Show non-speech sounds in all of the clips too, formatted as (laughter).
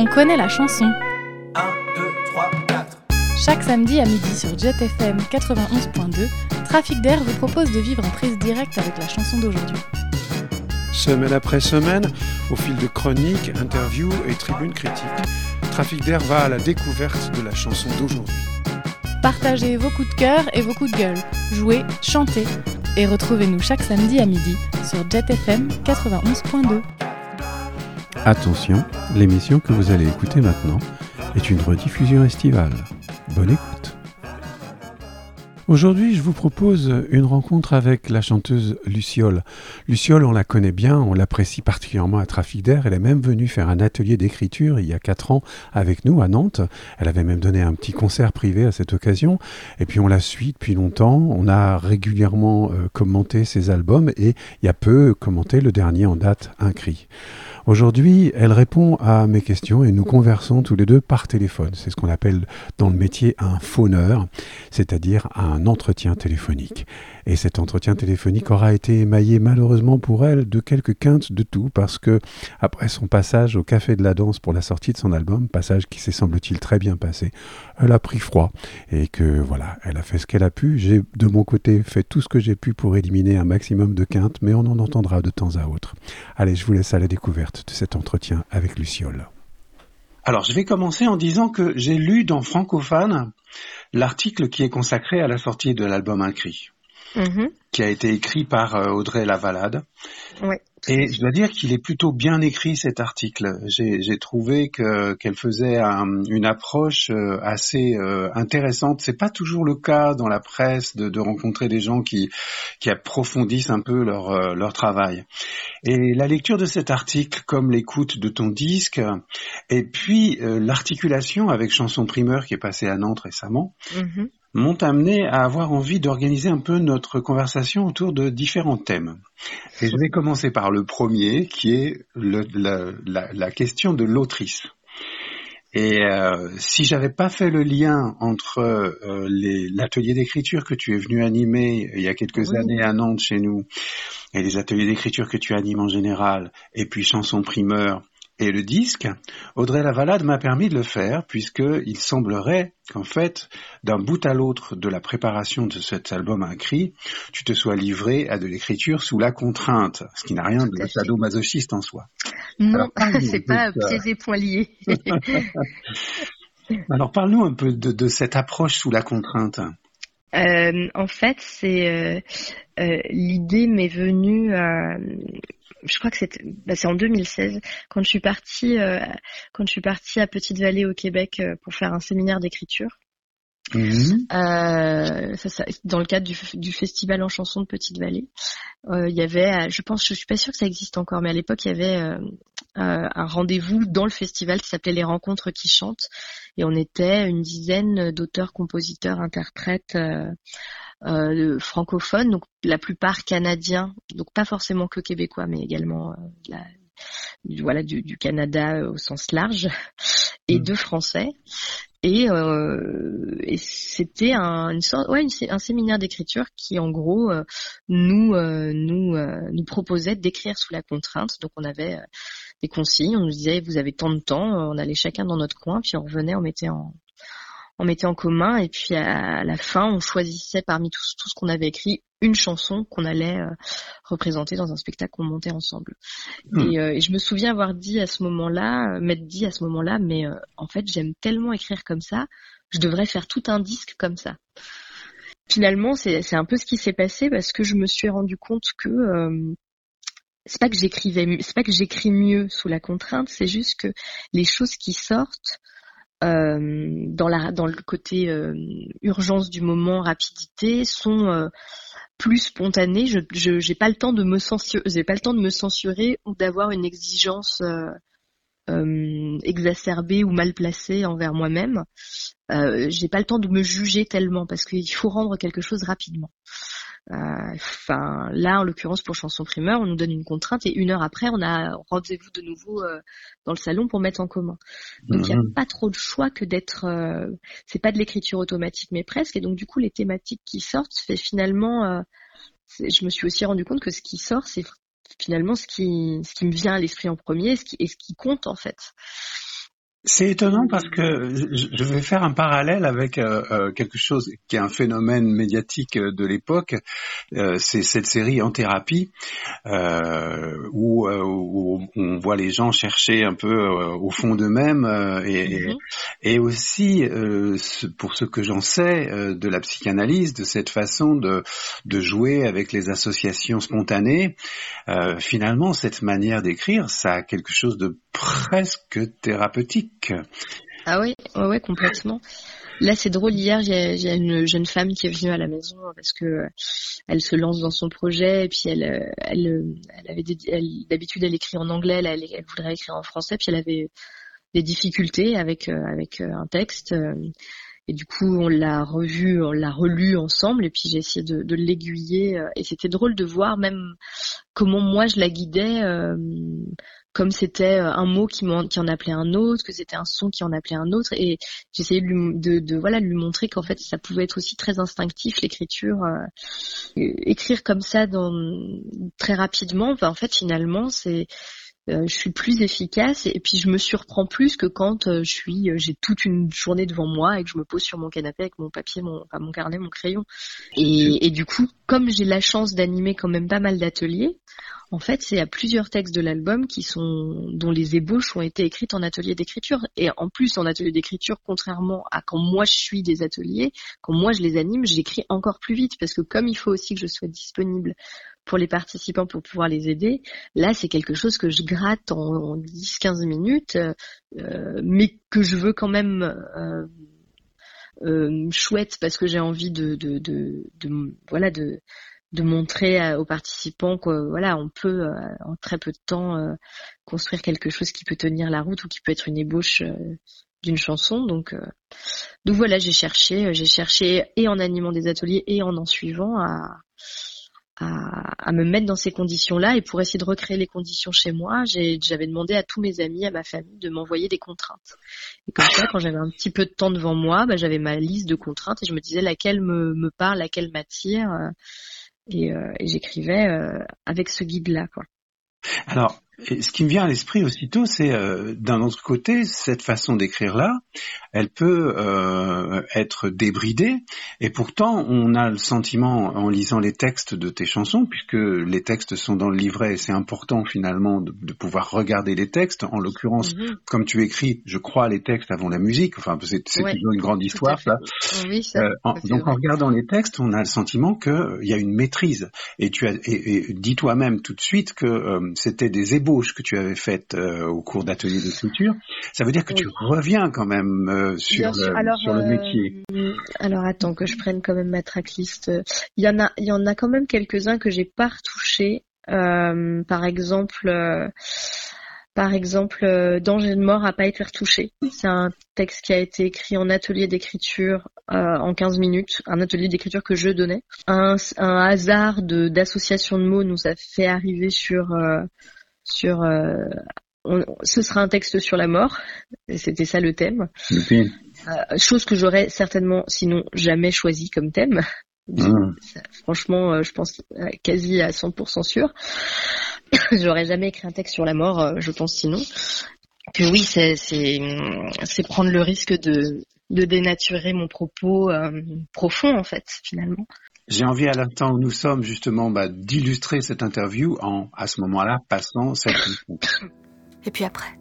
on connaît la chanson. 1, 2, 3, 4. Chaque samedi à midi sur JetFM 91.2, Trafic d'air vous propose de vivre en prise directe avec la chanson d'aujourd'hui. Semaine après semaine, au fil de chroniques, interviews et tribunes critiques, Trafic d'air va à la découverte de la chanson d'aujourd'hui. Partagez vos coups de cœur et vos coups de gueule. Jouez, chantez et retrouvez-nous chaque samedi à midi sur JetFM 91.2. Attention, l'émission que vous allez écouter maintenant est une rediffusion estivale. Bonne écoute. Aujourd'hui, je vous propose une rencontre avec la chanteuse Luciole. Luciole, on la connaît bien, on l'apprécie particulièrement à Trafic d'Air. Elle est même venue faire un atelier d'écriture il y a quatre ans avec nous à Nantes. Elle avait même donné un petit concert privé à cette occasion. Et puis on la suit depuis longtemps. On a régulièrement euh, commenté ses albums et il y a peu commenté le dernier en date, Un cri. Aujourd'hui, elle répond à mes questions et nous conversons tous les deux par téléphone. C'est ce qu'on appelle dans le métier un fauneur, c'est-à-dire un entretien téléphonique. Et cet entretien téléphonique aura été émaillé malheureusement pour elle de quelques quintes de tout parce que après son passage au Café de la Danse pour la sortie de son album, passage qui s'est semble-t-il très bien passé, elle a pris froid et que voilà, elle a fait ce qu'elle a pu. J'ai de mon côté fait tout ce que j'ai pu pour éliminer un maximum de quintes, mais on en entendra de temps à autre. Allez, je vous laisse à la découverte de cet entretien avec Luciole. Alors, je vais commencer en disant que j'ai lu dans Francophone l'article qui est consacré à la sortie de l'album Un Mhm. qui a été écrit par euh, Audrey Lavalade. Ouais. Et je dois dire qu'il est plutôt bien écrit cet article. J'ai trouvé que qu'elle faisait un- une approche euh, assez euh, intéressante. C'est pas toujours le cas dans la presse de, de rencontrer des gens qui qui approfondissent un peu leur leur travail. Et la lecture de cet article, comme l'écoute de ton disque, et puis l'articulation avec Chanson Primeur qui est passée à Nantes récemment, Mhm. M'ont amené à avoir envie d'organiser un peu notre conversation autour de différents thèmes. Et je vais commencer par le premier, qui est le- la, la- la question de l'autrice. Et euh, si j'avais pas fait le lien entre euh, l'atelier d'écriture que tu es venu animer il y a quelques Oui. années à Nantes chez nous, et les ateliers d'écriture que tu animes en général, et puis chanson primeur et le disque, Audrey Lavalade m'a permis de le faire puisque il semblerait qu'en fait, d'un bout à l'autre de la préparation de cet album à cri, tu te sois livré à de l'écriture sous la contrainte, ce qui n'a rien de sadomasochiste en soi. Non, (laughs) c'est un pas pieds et poings liés. (laughs) Alors parle-nous un peu de, de cette approche sous la contrainte. Euh, en fait, c'est euh, euh, l'idée m'est venue. Je crois que bah, c'est en 2016 quand je suis partie, euh, quand je suis partie à Petite-Vallée au Québec euh, pour faire un séminaire d'écriture. Mhm. Euh, ça, ça- dans le cadre du, du festival en chanson de Petite-Vallée, euh, il y avait, euh, je pense, je suis pas sûre que ça existe encore, mais à l'époque il y avait euh, euh, un rendez-vous dans le festival qui s'appelait les Rencontres qui chantent, et on était une dizaine d'auteurs, compositeurs, interprètes francophones, donc la plupart canadiens, donc pas forcément que québécois, mais également voilà du, du Canada au sens large, et Mm. deux Français. Et, euh, et c'était un, une sorte, ouais, une sé- un séminaire d'écriture qui, en gros, euh, nous euh, nous nous proposait d'écrire sous la contrainte. Donc, on avait des consignes. On nous disait, vous avez tant de temps. On allait chacun dans notre coin, puis on revenait, on mettait en on mettait en commun, et puis à la fin, on choisissait parmi tout, tout ce qu'on avait écrit une chanson qu'on allait euh, représenter dans un spectacle qu'on montait ensemble. Et, euh, et je me souviens avoir dit à ce moment-là, euh, m'être dit à ce moment-là, mais euh, en fait, j'aime tellement écrire comme ça, je devrais faire tout un disque comme ça. Finalement, c'est un peu ce qui s'est passé parce que je me suis rendu compte que c'est pas que j'écrivais, c'est pas que j'écris mieux sous la contrainte, c'est juste que les choses qui sortent euh, dans la dans le côté euh, urgence du moment, rapidité, sont euh, plus spontanées. Je j'ai pas le temps de me censurer, pas le temps de me censurer ou d'avoir une exigence euh, euh, exacerbée ou mal placée envers moi-même. Euh, j'ai pas le temps de me juger tellement parce qu'il faut rendre quelque chose rapidement. Euh, Enfin, là, en l'occurrence pour chanson primeur, on nous donne une contrainte et une heure après, on a rendez-vous de nouveau euh, dans le salon pour mettre en commun. Donc il n'y a Mhm. pas trop de choix que d'être. euh, c'est pas de l'écriture automatique, mais presque. Et donc du coup, les thématiques qui sortent, fait finalement. euh, c'est- je me suis aussi rendu compte que ce qui sort, c'est finalement ce qui, ce qui me vient à l'esprit en premier, ce qui, et ce qui compte en fait. C'est étonnant parce que je vais faire un parallèle avec euh, euh, quelque chose qui est un phénomène médiatique de l'époque. Euh, c'est cette série En thérapie où, où, on voit les gens chercher un peu au fond d'eux-mêmes et, mm-hmm. et, aussi, pour ce que j'en sais, de la psychanalyse, de cette façon de, de jouer avec les associations spontanées. finalement, cette manière d'écrire, ça a quelque chose de presque thérapeutique. Ah oui, ouais, complètement. Là, c'est drôle. Hier, j'ai une jeune femme qui est venue à la maison parce que elle se lance dans son projet et puis elle, elle, elle avait d'habitude elle écrit en anglais, elle, elle, voudrait écrire en français, puis elle avait des difficultés avec avec un texte. Et du coup, on l'a revu, on l'a relu ensemble, et puis j'ai essayé de, de l'aiguiller. Et c'était drôle de voir même comment moi je la guidais comme c'était euh, un mot qui, en, qui en appelait un autre, que c'était un son qui en appelait un autre, et j'essayais de, lui, de, de, voilà de lui montrer qu'en fait ça pouvait être aussi très instinctif l'écriture, euh, écrire comme ça dans, très rapidement, en fait finalement c'est euh, je suis plus efficace et, puis je me surprends plus que quand je suis j'ai toute une journée devant moi et que je me pose sur mon canapé avec mon papier mon enfin, mon carnet mon crayon et, et du coup comme j'ai la chance d'animer quand même pas mal d'ateliers en fait, c'est à plusieurs textes de l'album qui sont dont les ébauches ont été écrites en atelier d'écriture. Et en plus, en atelier d'écriture, contrairement à quand moi je suis des ateliers, quand moi je les anime, j'écris encore plus vite parce que comme il faut aussi que je sois disponible pour les participants pour pouvoir les aider, là c'est quelque chose que je gratte en, 10-15 minutes, euh, mais que je veux quand même euh, euh, chouette parce que j'ai envie de, de, de, de voilà de de montrer aux participants que voilà on peut euh, en très peu de temps euh, construire quelque chose qui peut tenir la route ou qui peut être une ébauche euh, d'une chanson. Donc donc voilà j'ai cherché j'ai cherché et en animant des ateliers et en en suivant à, à, à me mettre dans ces conditions là et pour essayer de recréer les conditions chez moi j'avais demandé à tous mes amis à ma famille de m'envoyer des contraintes et comme ça quand j'avais un petit peu de temps devant moi bah, j'avais ma liste de contraintes et je me disais laquelle me, me parle laquelle m'attire et, euh, et j'écrivais euh, avec ce guide-là. Quoi. Alors, ce qui me vient à l'esprit aussitôt, c'est euh, d'un autre côté, cette façon d'écrire là, elle peut euh, être débridée, et pourtant on a le sentiment en lisant les textes de tes chansons, puisque les textes sont dans le livret, et c'est important finalement de, de, pouvoir regarder les textes. En l'occurrence, mhm. comme tu écris, je crois les textes avant la musique. Enfin, c'est toujours une grande histoire, ça. Oui, ça euh, donc en regardant les textes, on a le sentiment qu'il y a une maîtrise, et tu as et, et dis toi-même tout de suite que euh, c'était des ébauches que tu avais faites au cours d'ateliers d'écriture. Ça veut dire que tu reviens quand même euh, sur, le, alors, sur le métier euh, Alors attends que je prenne quand même ma tracklist. Il y en a, il y en a quand même quelques-uns que j'ai pas retouchés. Euh, par exemple, par exemple, Danger de mort a pas été retouché. C'est un texte qui a été écrit en atelier d'écriture en 15 minutes, un atelier d'écriture que je donnais. Un, un hasard de d'association de mots nous a fait arriver sur sur ce sera un texte sur la mort, c'était ça le thème. Euh, chose que j'aurais certainement, sinon jamais choisi comme thème. Ah. Franchement, euh, je pense euh, quasi à 100% sûr. (coughs) j'aurais jamais écrit un texte sur la mort, je pense sinon. Que oui, c'est c'est prendre le risque de de dénaturer mon propos profond en fait finalement. J'ai envie à l'instant où nous sommes justement bah, d'illustrer cette interview en à ce moment-là passant cette Et puis après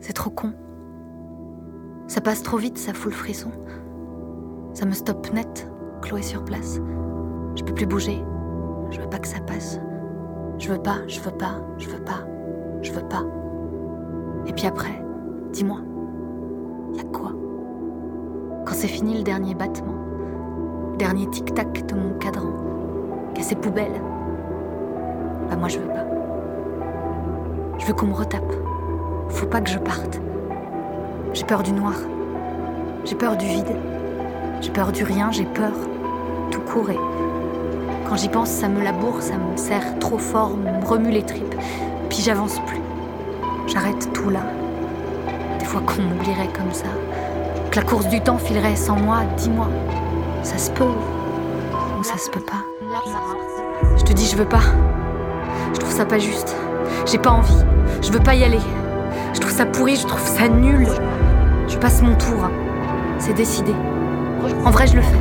C'est trop con. Ça passe trop vite, ça fout le frisson. Ça me stoppe net, cloué sur place. Je peux plus bouger. Je veux pas que ça passe. Je veux pas, je veux pas, je veux pas, je veux pas. Et puis après, dis-moi, y a quoi? Quand c'est fini le dernier battement, dernier tic-tac de mon cadran, qu'à ces poubelles, bah moi je veux pas. Je veux qu'on me retape. Faut pas que je parte. J'ai peur du noir. J'ai peur du vide. J'ai peur du rien, j'ai peur. Tout courait. Quand j'y pense, ça me laboure, ça me serre trop fort, me remue les tripes. Puis j'avance plus. J'arrête tout là. Des fois qu'on m'oublierait comme ça. Que la course du temps filerait sans moi, dis-moi. Ça se peut ou ça se peut pas. Je te dis, je veux pas. Je trouve ça pas juste. J'ai pas envie. Je veux pas y aller. Je trouve ça pourri, je trouve ça nul. Je passe mon tour. C'est décidé. En vrai, je le fais.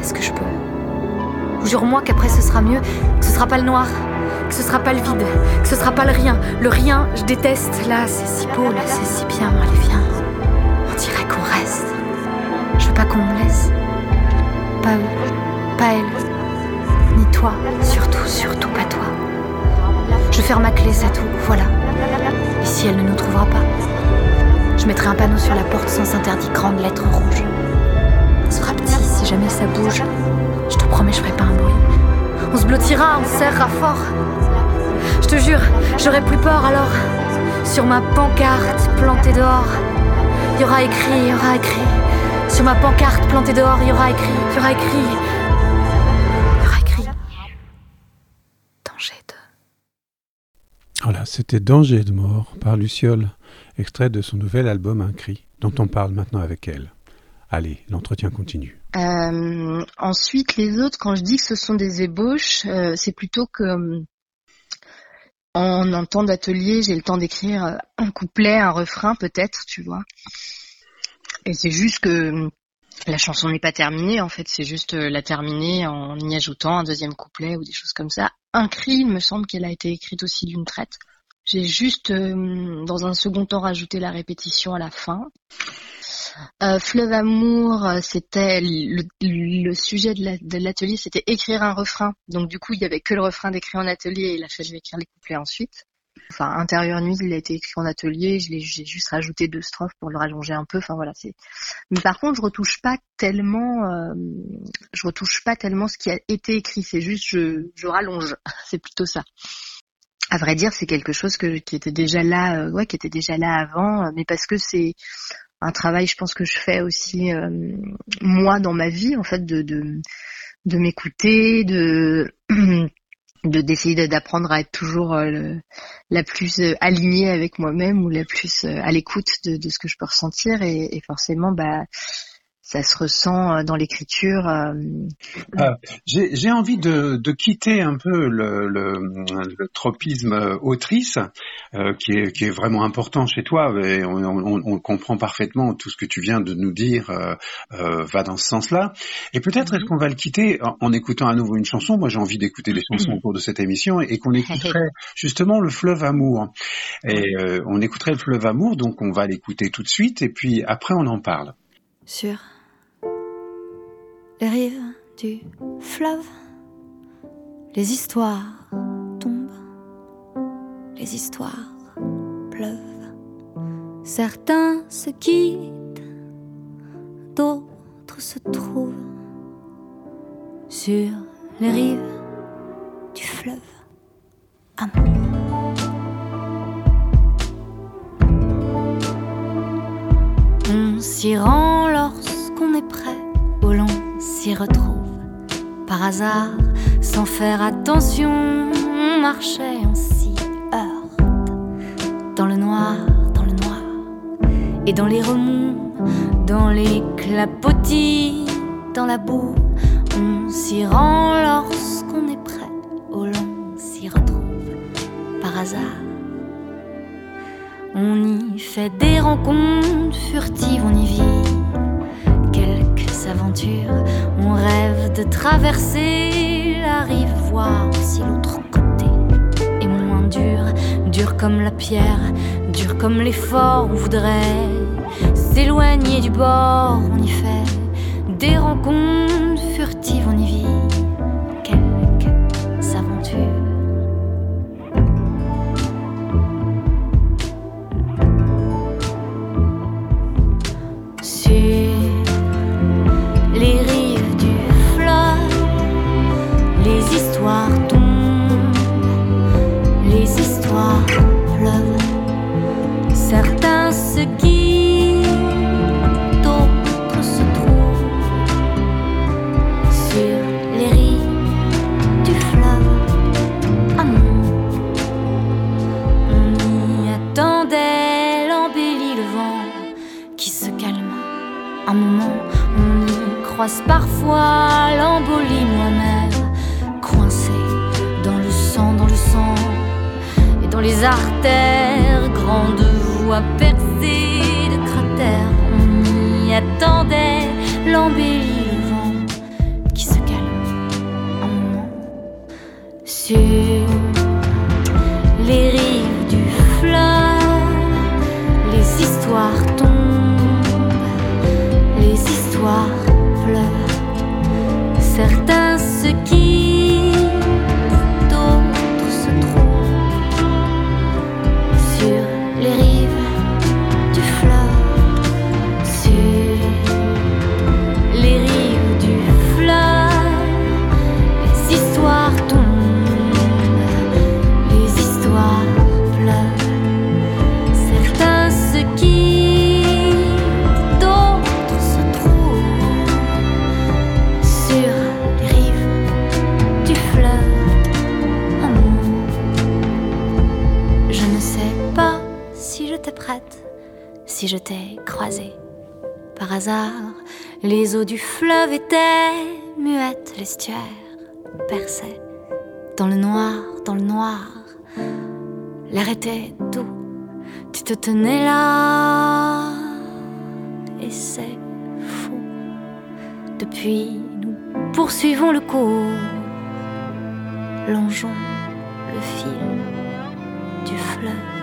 Est-ce que je peux? Jure-moi qu'après ce sera mieux, que ce sera pas le noir, que ce sera pas le vide, que ce sera pas le rien. Le rien, je déteste. Là, c'est si beau, là, c'est si bien. Allez, viens. On dirait qu'on reste. Je veux pas qu'on me laisse. Pas eux, pas elle, ni toi, surtout, surtout pas toi. Je ferme ma clé, c'est tout, voilà. Et si elle ne nous trouvera pas Je mettrai un panneau sur la porte sans interdit, grande lettre rouge. On sera petit si jamais ça bouge. Je te promets, je ferai pas un bruit. On se blottira, on serrera fort. Je te jure, j'aurai plus peur alors. Sur ma pancarte plantée dehors, il y aura écrit, il y aura écrit. Sur ma pancarte plantée dehors, il y aura écrit, il y aura écrit. Il y aura écrit. Danger de. Voilà, c'était Danger de mort par Luciole, extrait de son nouvel album Un cri, dont on parle maintenant avec elle. Allez, l'entretien continue. Euh, ensuite, les autres, quand je dis que ce sont des ébauches, euh, c'est plutôt que euh, en un temps d'atelier, j'ai le temps d'écrire un couplet, un refrain peut-être, tu vois. Et c'est juste que la chanson n'est pas terminée, en fait, c'est juste euh, la terminer en y ajoutant un deuxième couplet ou des choses comme ça. Un cri, il me semble qu'elle a été écrite aussi d'une traite. J'ai juste, euh, dans un second temps, rajouté la répétition à la fin. Euh, Fleuve Amour, euh, c'était le, sujet de la- de l'atelier, c'était écrire un refrain. Donc du coup, il y avait que le refrain d'écrit en atelier et il a fallu écrire les couplets ensuite. Enfin, Intérieur Nuit, il a été écrit en atelier, j'ai juste rajouté deux strophes pour le rallonger un peu. Enfin voilà, c'est. Mais par contre, je retouche pas tellement, euh, je retouche pas tellement ce qui a été écrit. C'est juste je, je rallonge. (laughs) c'est plutôt ça. À vrai dire, c'est quelque chose que, qui était déjà là, euh, ouais, qui était déjà là avant, euh, mais parce que c'est un travail, je pense que je fais aussi euh, moi dans ma vie, en fait, de de, de m'écouter, de (clears throat) de d'essayer de- d'apprendre à être toujours euh, la plus euh, alignée avec moi-même ou la plus euh, à l'écoute de, de ce que je peux ressentir. Et, et forcément bah ça se ressent euh, dans l'écriture euh, J'ai j'ai envie de, de quitter un peu le, le, le tropisme euh, autrice, euh, qui, est, qui est vraiment important chez toi, et on, on- on comprend parfaitement tout ce que tu viens de nous dire euh, euh, va dans ce sens-là. Et peut-être est-ce qu'on va le quitter en, en écoutant à nouveau une chanson. Moi, j'ai envie d'écouter des chansons au cours de cette émission, et qu'on (laughs) écouterait justement le fleuve amour. Et euh, on écouterait le fleuve amour, donc on va l'écouter tout de suite, et puis après on en parle. Sur les rives du fleuve, les histoires tombent, les histoires pleuvent. Certains se quittent, d'autres se trouvent sur les rives du fleuve. Amour. On s'y rend s'y retrouve. Par hasard, sans faire attention, on marchait, on s'y heurte. Dans le noir, dans le noir, et dans les remous, dans les clapotis, dans la boue, on s'y rend lorsqu'on est prêt, où l'on s'y retrouve. Par hasard. On y fait des rencontres furtives, on y vit On rêve de traverser la rive, voir si l'autre côté est moins dur, dur comme la pierre, dur comme l'effort. On voudrait s'éloigner du bord, on y fait des rencontres furtives, on y vit les artères, grande voie percée de cratères. On y attendait l'embellie, qui se calme un moment sur les rives du fleuve. Les histoires tombent, les histoires si je t'ai croisée. Par hasard, les eaux du fleuve étaient muettes, l'estuaire perçait dans le noir, dans le noir. L'air était doux, tu te tenais là, et c'est fou. Depuis, nous poursuivons le cours, longeons le fil du fleuve.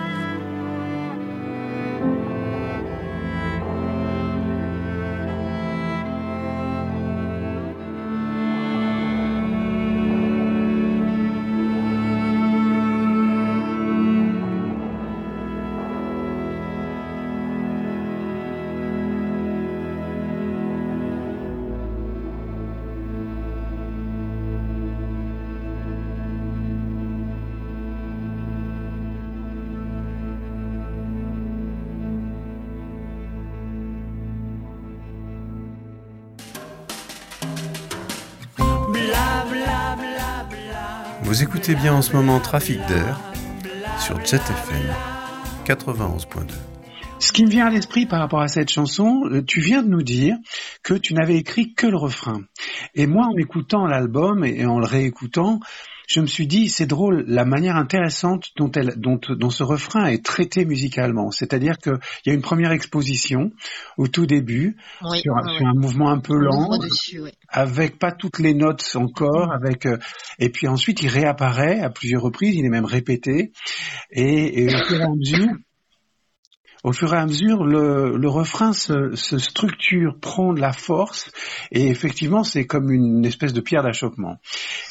Écoutez bien en ce moment Trafic d'air sur Jet FM 91.2. Ce qui me vient à l'esprit par rapport à cette chanson, euh, tu viens de nous dire que tu n'avais écrit que le refrain. Et moi, en écoutant l'album et en le réécoutant, je me suis dit, c'est drôle, la manière intéressante dont, elle, dont, dont ce refrain est traité musicalement. C'est-à-dire qu'il y a une première exposition au tout début, Oui, sur, un- ouais, sur un mouvement un peu lent, dessus, avec pas toutes les notes encore, avec euh, et puis ensuite il réapparaît à plusieurs reprises, il est même répété, et, et au fur et à mesure, au fur et à mesure, le, le refrain se, se structure, prend de la force, et effectivement c'est comme une espèce de pierre d'achoppement.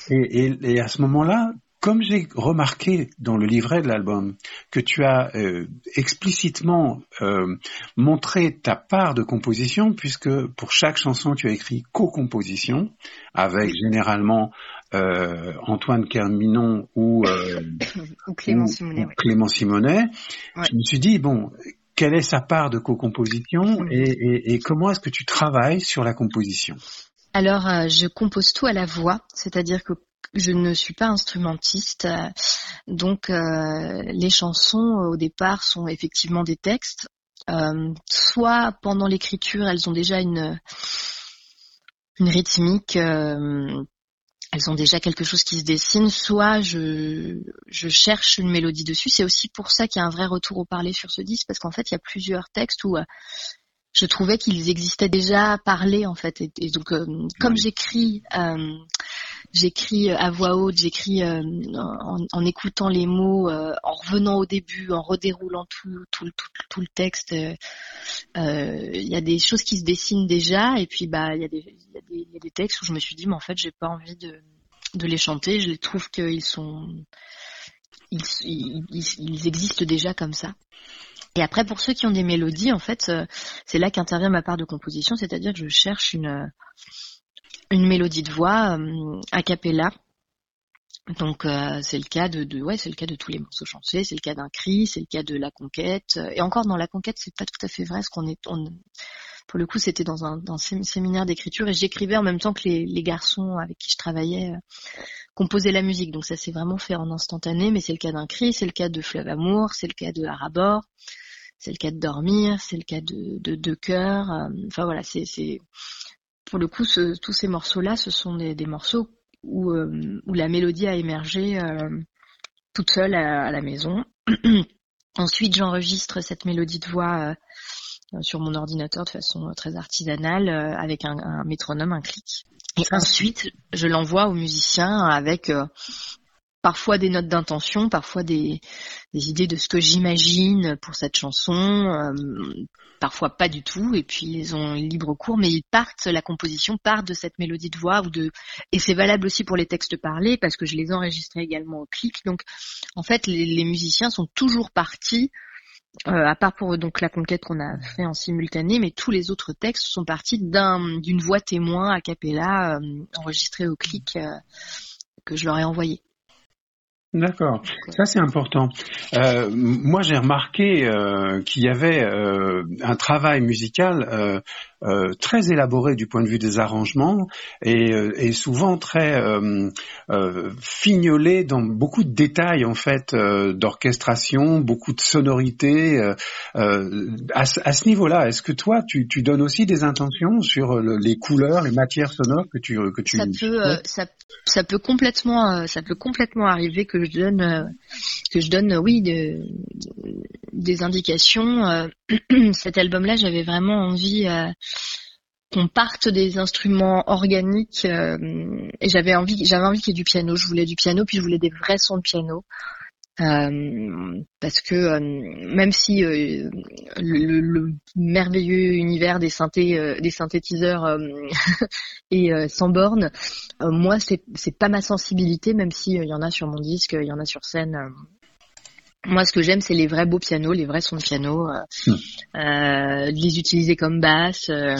Et, et, et à ce moment-là, comme j'ai remarqué dans le livret de l'album que tu as euh, explicitement euh, montré ta part de composition, puisque pour chaque chanson tu as écrit co-composition avec généralement euh, Antoine Carminon ou, euh, (coughs) Ou Clément ou- Simonet, ou ouais. Clément Simonet, Ouais. je me suis dit bon, quelle est sa part de co-composition Mhm. et, et- et comment est-ce que tu travailles sur la composition? Alors, euh, je compose tout à la voix, c'est-à-dire que je ne suis pas instrumentiste, euh, donc euh, les chansons au départ sont effectivement des textes. Euh, soit pendant l'écriture, elles ont déjà une une rythmique, euh, elles ont déjà quelque chose qui se dessine, soit je je cherche une mélodie dessus. C'est aussi pour ça qu'il y a un vrai retour au parler sur ce disque, parce qu'en fait, il y a plusieurs textes où euh, je trouvais qu'ils existaient déjà parlés en fait. Et, et donc euh, comme j'écris euh, j'écris à voix haute j'écris euh, en, écoutant les mots euh, en revenant au début en redéroulant tout le- texte euh, euh, il y a des choses qui se dessinent déjà et puis bah il y a des textes où je me suis dit mais en fait j'ai pas envie de les chanter. Je les trouve qu'ils sont ils, existent déjà comme ça. Et après, pour ceux qui ont des mélodies, en fait, euh, c'est là qu'intervient ma part de composition, c'est-à-dire que je cherche une, euh, une mélodie de voix euh, a cappella. Donc euh, c'est le cas de, de ouais c'est le cas de tous les morceaux chantés, c'est le cas d'un cri, c'est le cas de la conquête. Et encore dans la conquête c'est pas tout à fait vrai, parce qu'on est on, pour le coup c'était dans un, séminaire d'écriture et j'écrivais en même temps que les, garçons avec qui je travaillais euh, composaient la musique. Donc ça s'est vraiment fait en instantané, mais c'est le cas d'un cri, c'est le cas de Fleuve Amour, c'est le cas de Arabor, c'est le cas de dormir, c'est le cas de de, de cœur. euh, Enfin voilà, c'est pour le coup ce- tous ces morceaux là, ce sont des, des morceaux où euh, où la mélodie a émergé euh, toute seule à, la maison. (clears throat) Ensuite, j'enregistre cette mélodie de voix sur mon ordinateur de façon très artisanale avec un, un métronome, un clic. Et ensuite, je l'envoie aux musiciens avec parfois des notes d'intention, parfois des, idées de ce que j'imagine pour cette chanson, euh, parfois pas du tout, et puis ils ont libre cours, mais ils partent, la composition part de cette mélodie de voix ou de, et c'est valable aussi pour les textes parlés parce que je les enregistrais également au clic. Donc, en fait, les, musiciens sont toujours partis euh, à part pour donc la conquête qu'on a fait en simultané, mais tous les autres textes sont partis d'une voix témoin a cappella euh, enregistrée au clic que je leur ai envoyé. D'accord, ça c'est important. Euh, moi j'ai remarqué euh, qu'il y avait euh, un travail musical euh, très élaboré du point de vue des arrangements et, euh, et souvent très euh, euh, fignolé dans beaucoup de détails en fait d'orchestration, beaucoup de sonorités. À, à, ce niveau-là, est-ce que toi tu, tu, donnes aussi des intentions sur les couleurs, les matières sonores que tu que tu ça peut ça, ça, peut complètement ça peut complètement arriver que je donne que je donne oui de, des indications. (clears throat) Cet album-là, j'avais vraiment envie qu'on parte des instruments organiques euh, et j'avais envie j'avais envie qu'il y ait du piano. Je voulais du piano puis je voulais des vrais sons de piano. Euh, parce que euh, même si le, le, merveilleux univers des synthés des synthétiseurs est sans borne moi c'est c'est pas ma sensibilité même si il y en a sur mon disque il y en a sur scène moi, ce que j'aime, c'est les vrais beaux pianos, les vrais sons de piano, euh, hmm. euh, les utiliser comme basse. Euh.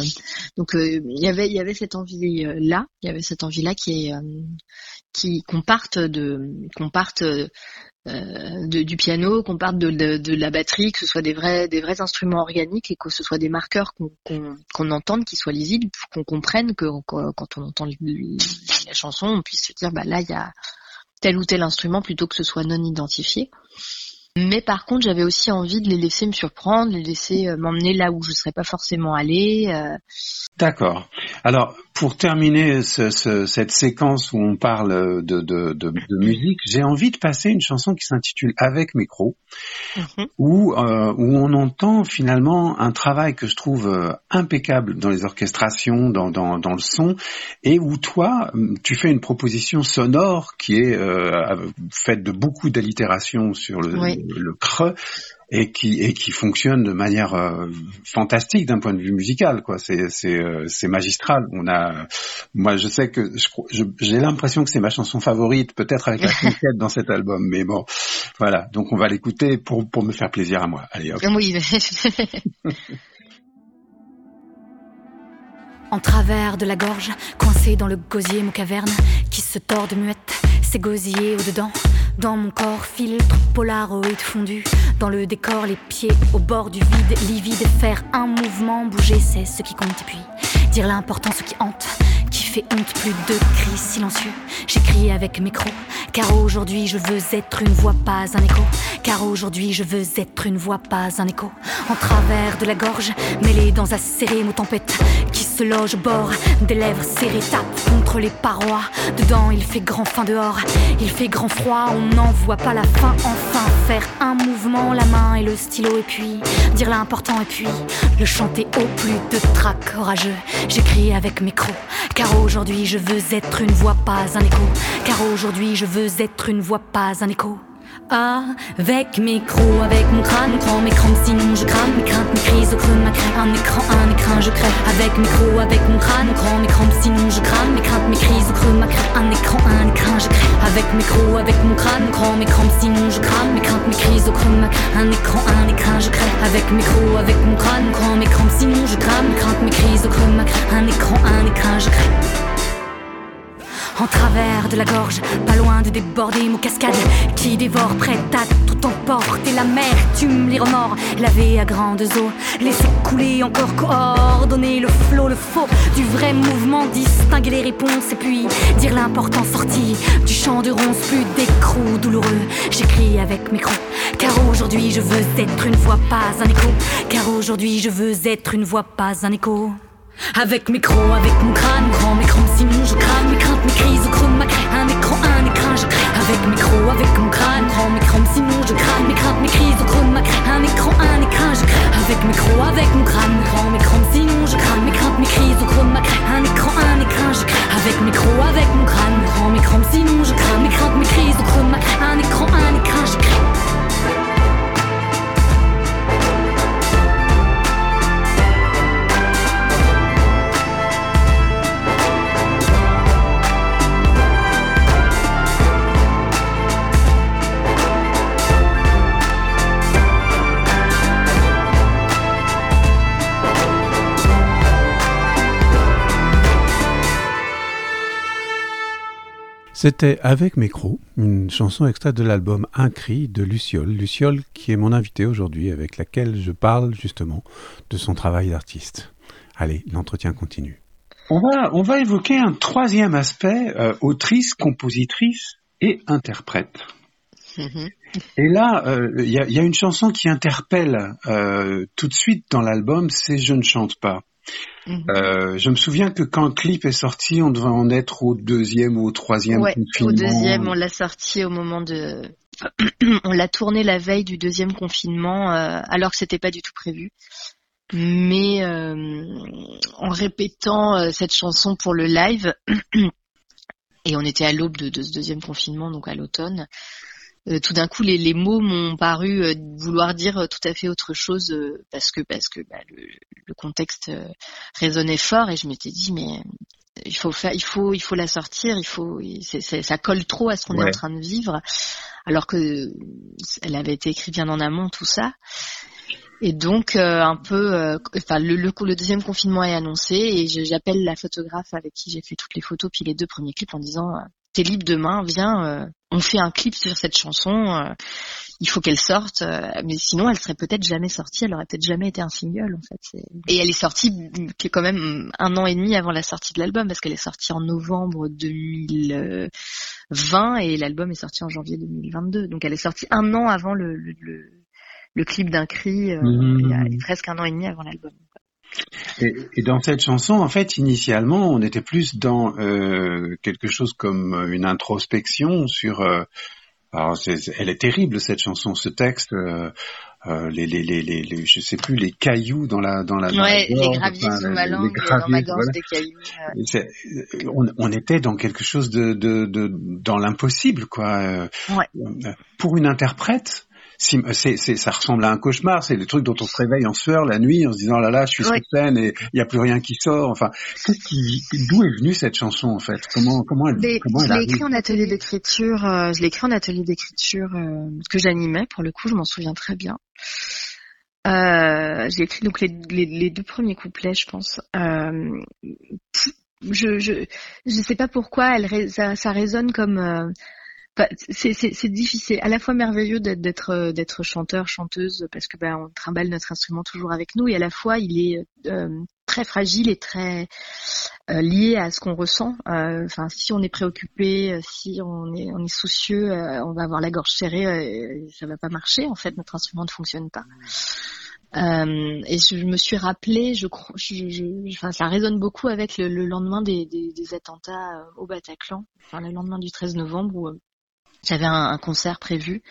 donc, il y avait, il y avait cette envie là, il y avait cette envie là qui est, qui qu'on parte de, qu'on parte de, du piano, qu'on parte de, de, la batterie, que ce soit des vrais, des vrais instruments organiques et que ce soit des marqueurs qu'on qu'on entende, qui soient lisibles, qu'on comprenne que quand on entend la chanson, on puisse se dire bah là il y a tel ou tel instrument plutôt que ce soit non identifié. Mais par contre, j'avais aussi envie de les laisser me surprendre, les laisser euh, m'emmener là où je ne serais pas forcément allée. Euh. D'accord. Alors, pour terminer cette séquence où on parle de, musique, j'ai envie de passer une chanson qui s'intitule Avec micro, mhm. où, euh, où on entend finalement un travail que je trouve impeccable dans les orchestrations, dans, dans, le son, et où toi, tu fais une proposition sonore qui est euh, faite de beaucoup d'allitérations sur le, le creux, et qui et qui fonctionne de manière euh, fantastique d'un point de vue musical quoi. C'est c'est euh, c'est magistral. On a moi je sais que j'ai l'impression que c'est ma chanson favorite peut-être avec la (laughs) conquête dans cet album mais bon voilà. Donc on va l'écouter pour pour me faire plaisir à moi. Allez hop. oui (laughs) En travers de la gorge, coincé dans le gosier, mon caverne qui se tord de muette, c'est gosier au-dedans. Dans mon corps, filtre polaroid fondu. Dans le décor, les pieds au bord du vide, livide. Faire un mouvement, bouger, c'est ce qui compte. Et puis, dire l'important, ce qui hante fait honte, plus de cris silencieux. J'écris avec micro, car aujourd'hui je veux être une voix, pas un écho. Car aujourd'hui je veux être une voix, pas un écho. En travers de la gorge, mêlée dans un serré, tempête qui se loge au bord des lèvres serrées, tape contre les parois. Dedans il fait grand fin dehors, il fait grand froid, on n'en voit pas la fin. Enfin, faire un mouvement, la main et le stylo, et puis dire l'important, et puis le chanter au plus de trac orageux. J'écris avec micro, car aujourd'hui je veux être une voix, pas un écho. Car aujourd'hui je veux être une voix, pas un écho. Avec micro, avec mon crâne, grand mes crampes, sinon je crame mes craintes, mes crises au creux de ma craie. Un écran, un écran, je crève. Avec micro, avec mon crâne, grand mes crampes, sinon je crame mes craintes, mes crises au creux de ma craie. Un écran, un écran, je crève. Avec micro, avec mon crâne, grand mes crampes, sinon je crame mes craintes, mes crises au creux de ma craie. Un écran, un écran, je crève. Avec micro, avec mon crâne, grand mes crampes, sinon je crame mes craintes, mes crises au creux de ma craie. Un écran, un écran, je crève en travers de la gorge, pas loin de déborder mon cascade qui dévore, prête à tout emporter la mer, tume les remords, laver à grandes eaux, laisser couler encore coordonner le flot, le faux, du vrai mouvement, distinguer les réponses et puis dire l'important sorti du champ de ronces, plus d'écrou douloureux. J'écris avec micro, car aujourd'hui je veux être une voix, pas un écho, car aujourd'hui je veux être une voix, pas un écho. Avec micro, avec mon crâne, grand crampes sinon je crame mes craintes, mes crises au creux ma un écran, un écran, je crée. Avec micro, avec mon crâne, grand micro, sinon je crame mes craintes, mes crises au chrome, ma un écran, un écran, je crée. Avec micro, avec mon crâne, grand micro, sinon je crame mes craintes, mes crises au chrome, un écran, un écran, je crée. Avec micro, avec mon crâne, grand micro, sinon je crame mes craintes, mes crises au chrome, ma un écran, un écran, je crée C'était Avec mes crocs, une chanson extraite de l'album Un cri de Luciole. Luciole qui est mon invité aujourd'hui, avec laquelle je parle justement de son travail d'artiste. Allez, l'entretien continue. On va, on va évoquer un troisième aspect, euh, autrice, compositrice et interprète. Mm-hmm. Et là, euh, il y, a, une chanson qui interpelle euh, tout de suite dans l'album, c'est Je ne chante pas. Mhm. Euh, je me souviens que quand le clip est sorti, on devait en être au deuxième ou au troisième ouais, Au deuxième, on l'a sorti au moment de. (clears throat) on l'a tourné la veille du deuxième confinement, euh, alors que c'était pas du tout prévu. Mais euh, en répétant cette chanson pour le live, (clears throat) et on était à l'aube de, ce deuxième confinement, donc à l'automne. Euh, tout d'un coup les, les mots m'ont paru euh, vouloir dire euh, tout à fait autre chose parce que parce que bah, le, le, contexte résonnait fort et je m'étais dit mais il faut faire il faut il faut la sortir il faut ça colle trop à ce qu'on est en train de vivre. Alors que elle avait été écrite bien en amont tout ça. Et donc un peu, enfin le, le, le, deuxième confinement est annoncé et j'appelle la photographe avec qui j'ai fait toutes les photos puis les deux premiers clips en disant t'es libre demain, viens, on fait un clip sur cette chanson, euh, il faut qu'elle sorte, euh, mais sinon elle serait peut-être jamais sortie, elle aurait peut-être jamais été un single en fait. Et elle est sortie quand même un an et demi avant la sortie de l'album parce qu'elle est sortie en novembre 2020 et l'album est sorti en janvier 2022, donc elle est sortie un an avant le, le, le, clip d'un cri, euh, mmh. et presque un an et demi avant l'album. Et, dans cette chanson, en fait, initialement, on était plus dans euh, quelque chose comme une introspection sur. Euh, alors, elle est terrible cette chanson, ce texte. Euh, euh, les, les, les, les, je sais plus, les cailloux dans la dans la. Ouais, les graviers enfin, ma langue, dans ma gorge des cailloux. On, on, était dans quelque chose de, de, de dans l'impossible, quoi. Ouais. Pour une interprète, euh, c'est, ça ressemble à un cauchemar. C'est des trucs dont on se réveille en sueur la nuit en se disant là là, je suis sur scène et il n'y a plus rien qui sort. Enfin, d'où est venue cette chanson en fait? Comment comment elle comment Je l'ai écrit en atelier d'écriture. Euh, je l'ai écrit en atelier d'écriture euh, que j'animais. Pour le coup, je m'en souviens très bien. j'ai écrit donc les, les, deux premiers couplets, je pense. je, je je sais pas pourquoi elle ça, ça résonne comme c'est difficile, à la fois merveilleux d'être euh, d'être chanteur, chanteuse, parce que ben on trimballe notre instrument toujours avec nous, et à la fois il est euh, très fragile et très euh, lié à ce qu'on ressent. Enfin, si on est préoccupé, si on est on est soucieux, on va avoir la gorge serrée, ça va pas marcher. En fait, notre instrument ne fonctionne pas. et je me suis rappelé, je crois, enfin, ça résonne beaucoup avec le, lendemain des, des, des, attentats au Bataclan, enfin le lendemain du 13 novembre où j'avais un, concert prévu.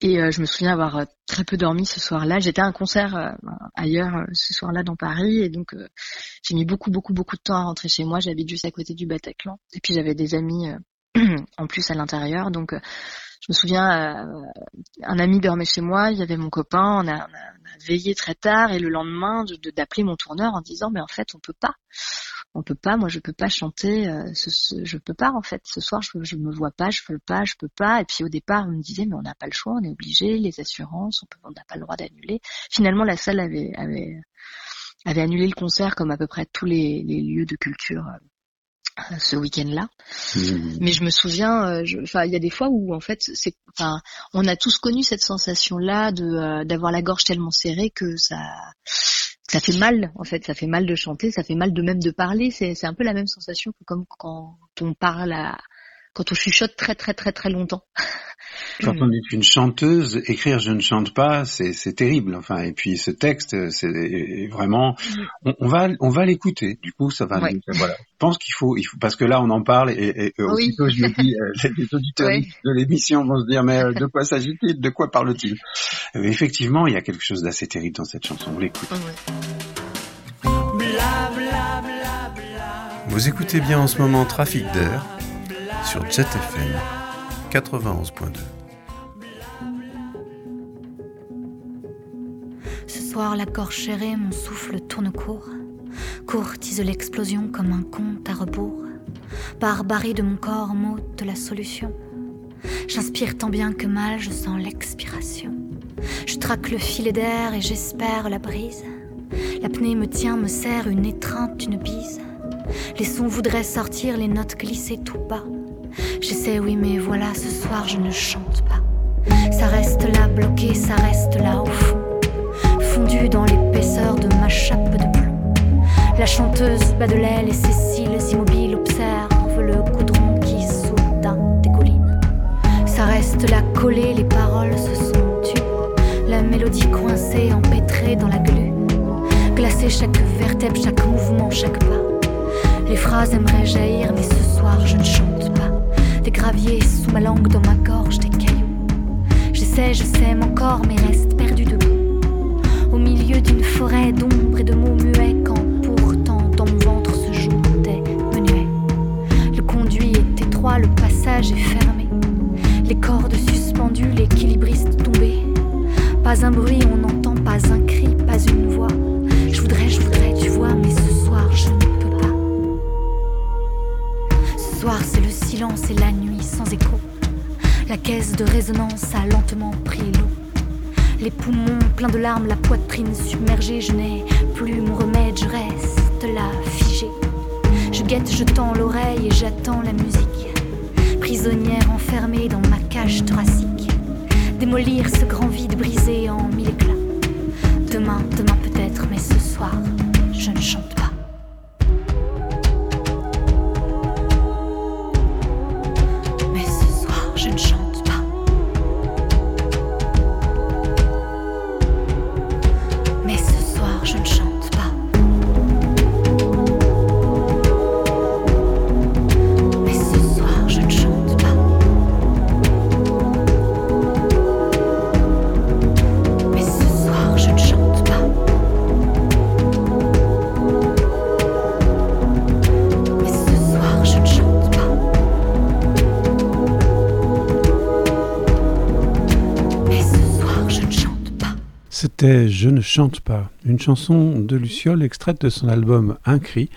Et euh, je me souviens avoir euh, très peu dormi ce soir-là. J'étais à un concert euh, ailleurs ce soir-là dans Paris. Et donc j'ai mis beaucoup beaucoup beaucoup de temps à rentrer chez moi. J'habite juste à côté du Bataclan. Et puis j'avais des amis (clears throat) en plus à l'intérieur. Donc je me souviens, un ami dormait chez moi, il y avait mon copain, on a, veillé très tard. Et le lendemain d'appeler mon tourneur en disant mais en fait on peut pas on peut pas, moi je peux pas chanter, euh, ce, je peux pas en fait. Ce soir je, je me vois pas, je peux pas, je peux pas. Et puis au départ on me disait mais on n'a pas le choix, on est obligé, les assurances, on n'a pas le droit d'annuler. Finalement la salle avait, avait avait annulé le concert comme à peu près tous les, les lieux de culture euh, ce week-end-là. Mmh. Mais je me souviens, euh, enfin, il y a des fois où en fait, c'est, enfin, on a tous connu cette sensation-là de d'avoir la gorge tellement serrée que ça, ça fait mal en fait, ça fait mal de chanter, ça fait mal de même de parler. C'est un peu la même sensation que comme quand on parle à, quand on chuchote très très très très longtemps. Quand on est une chanteuse, écrire je ne chante pas, c'est terrible. Enfin, et puis ce texte, c'est vraiment, on, va on va l'écouter. Du coup, ça va. Voilà. Je pense qu'il faut, il faut, parce que là, on en parle et, et aussitôt je me dis, euh, les auditeurs de l'émission vont se dire, mais euh, de quoi s'agit-il? De quoi parle-t-il? Effectivement, il y a quelque chose d'assez terrible dans cette chanson. On l'écoute. Vous écoutez bien en ce moment Trafic d'air sur Jet FM 91.2. Ce soir, la gorge serrée, mon souffle tourne court. Courtise l'explosion comme un conte à rebours. Barbarie de mon corps m'ôte la solution. J'inspire tant bien que mal, je sens l'expiration. Je traque le filet d'air et j'espère la brise. L'apnée me tient, me serre une étreinte, une bise. Les sons voudraient sortir, les notes glisser tout bas. J'essaie, oui, mais voilà, ce soir je ne chante pas. Ça reste là, bloqué, ça reste là au fond. Fondu dans l'épaisseur de ma chape de plomb. La chanteuse bat de l'aile et ses cils immobiles observent le coudron qui soudain décolline. Ça reste là collé, les paroles se sont tues. La mélodie coincée, empêtrée dans la glu. Glacée chaque vertèbre, chaque mouvement, chaque pas. Les phrases aimeraient jaillir, mais ce langue, dans ma gorge, des cailloux. J'essaie, je sème encore, mais reste perdu debout. Au milieu d'une forêt d'ombre et de mots muets, quand pourtant dans mon ventre se joue des menuets. Le conduit est étroit, le passage est fermé. Les cordes suspendues, l'équilibriste tombé. Pas un bruit, on n'entend pas un cri, La caisse de résonance a lentement pris l'eau. Les poumons pleins de larmes, la poitrine submergée, je n'ai plus mon remède, je reste là figée. Je guette, je tends l'oreille et j'attends la musique. Prisonnière enfermée dans ma cage thoracique. Démolir ce grand vide brisé en mille éclats. Demain, demain peut-être, mais ce soir, je ne chante pas. Je ne chante pas, une chanson de Luciole extraite de son album Un cri,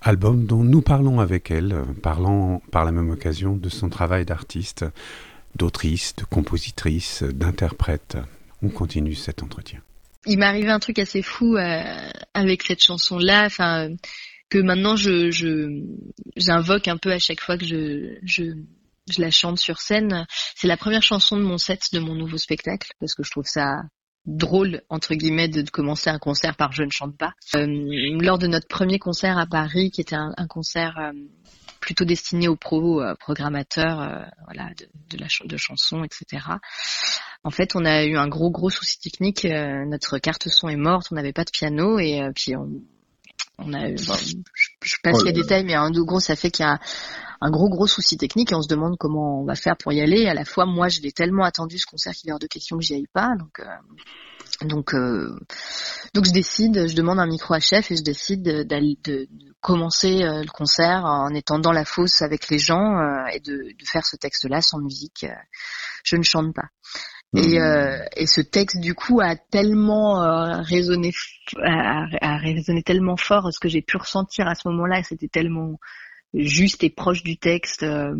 album dont nous parlons avec elle, parlant par la même occasion de son travail d'artiste, d'autrice, de compositrice, d'interprète. On continue cet entretien. Il m'est arrivé un truc assez fou euh, avec cette chanson-là, que maintenant je je j'invoque un peu à chaque fois que je je je la chante sur scène. C'est la première chanson de mon set de mon nouveau spectacle parce que je trouve ça drôle entre guillemets de, commencer un concert par je ne chante pas. Euh, lors de notre premier concert à Paris, qui était un, concert euh, plutôt destiné aux pros euh, programmateurs, euh, voilà, de, de de chansons, etc. En fait, on a eu un gros gros souci technique. notre carte son est morte, on n'avait pas de piano et puis on, on a, eu- bon, je, passe Oh les détails, mais en gros, ça fait qu'il y a un gros gros souci technique et on se demande comment on va faire pour y aller. À la fois, moi, je l'ai tellement attendu ce concert qu'il est hors de question que j'y aille pas, donc. euh, donc, euh, donc je décide, je demande un micro à chef et je décide de, commencer euh, le concert en étant dans la fosse avec les gens euh, et de, de faire ce texte-là sans musique. je ne chante pas. Et, euh, et ce texte du coup a tellement euh, résonné, a, a résonné tellement fort, ce que j'ai pu ressentir à ce moment-là, c'était tellement juste et proche du texte, euh,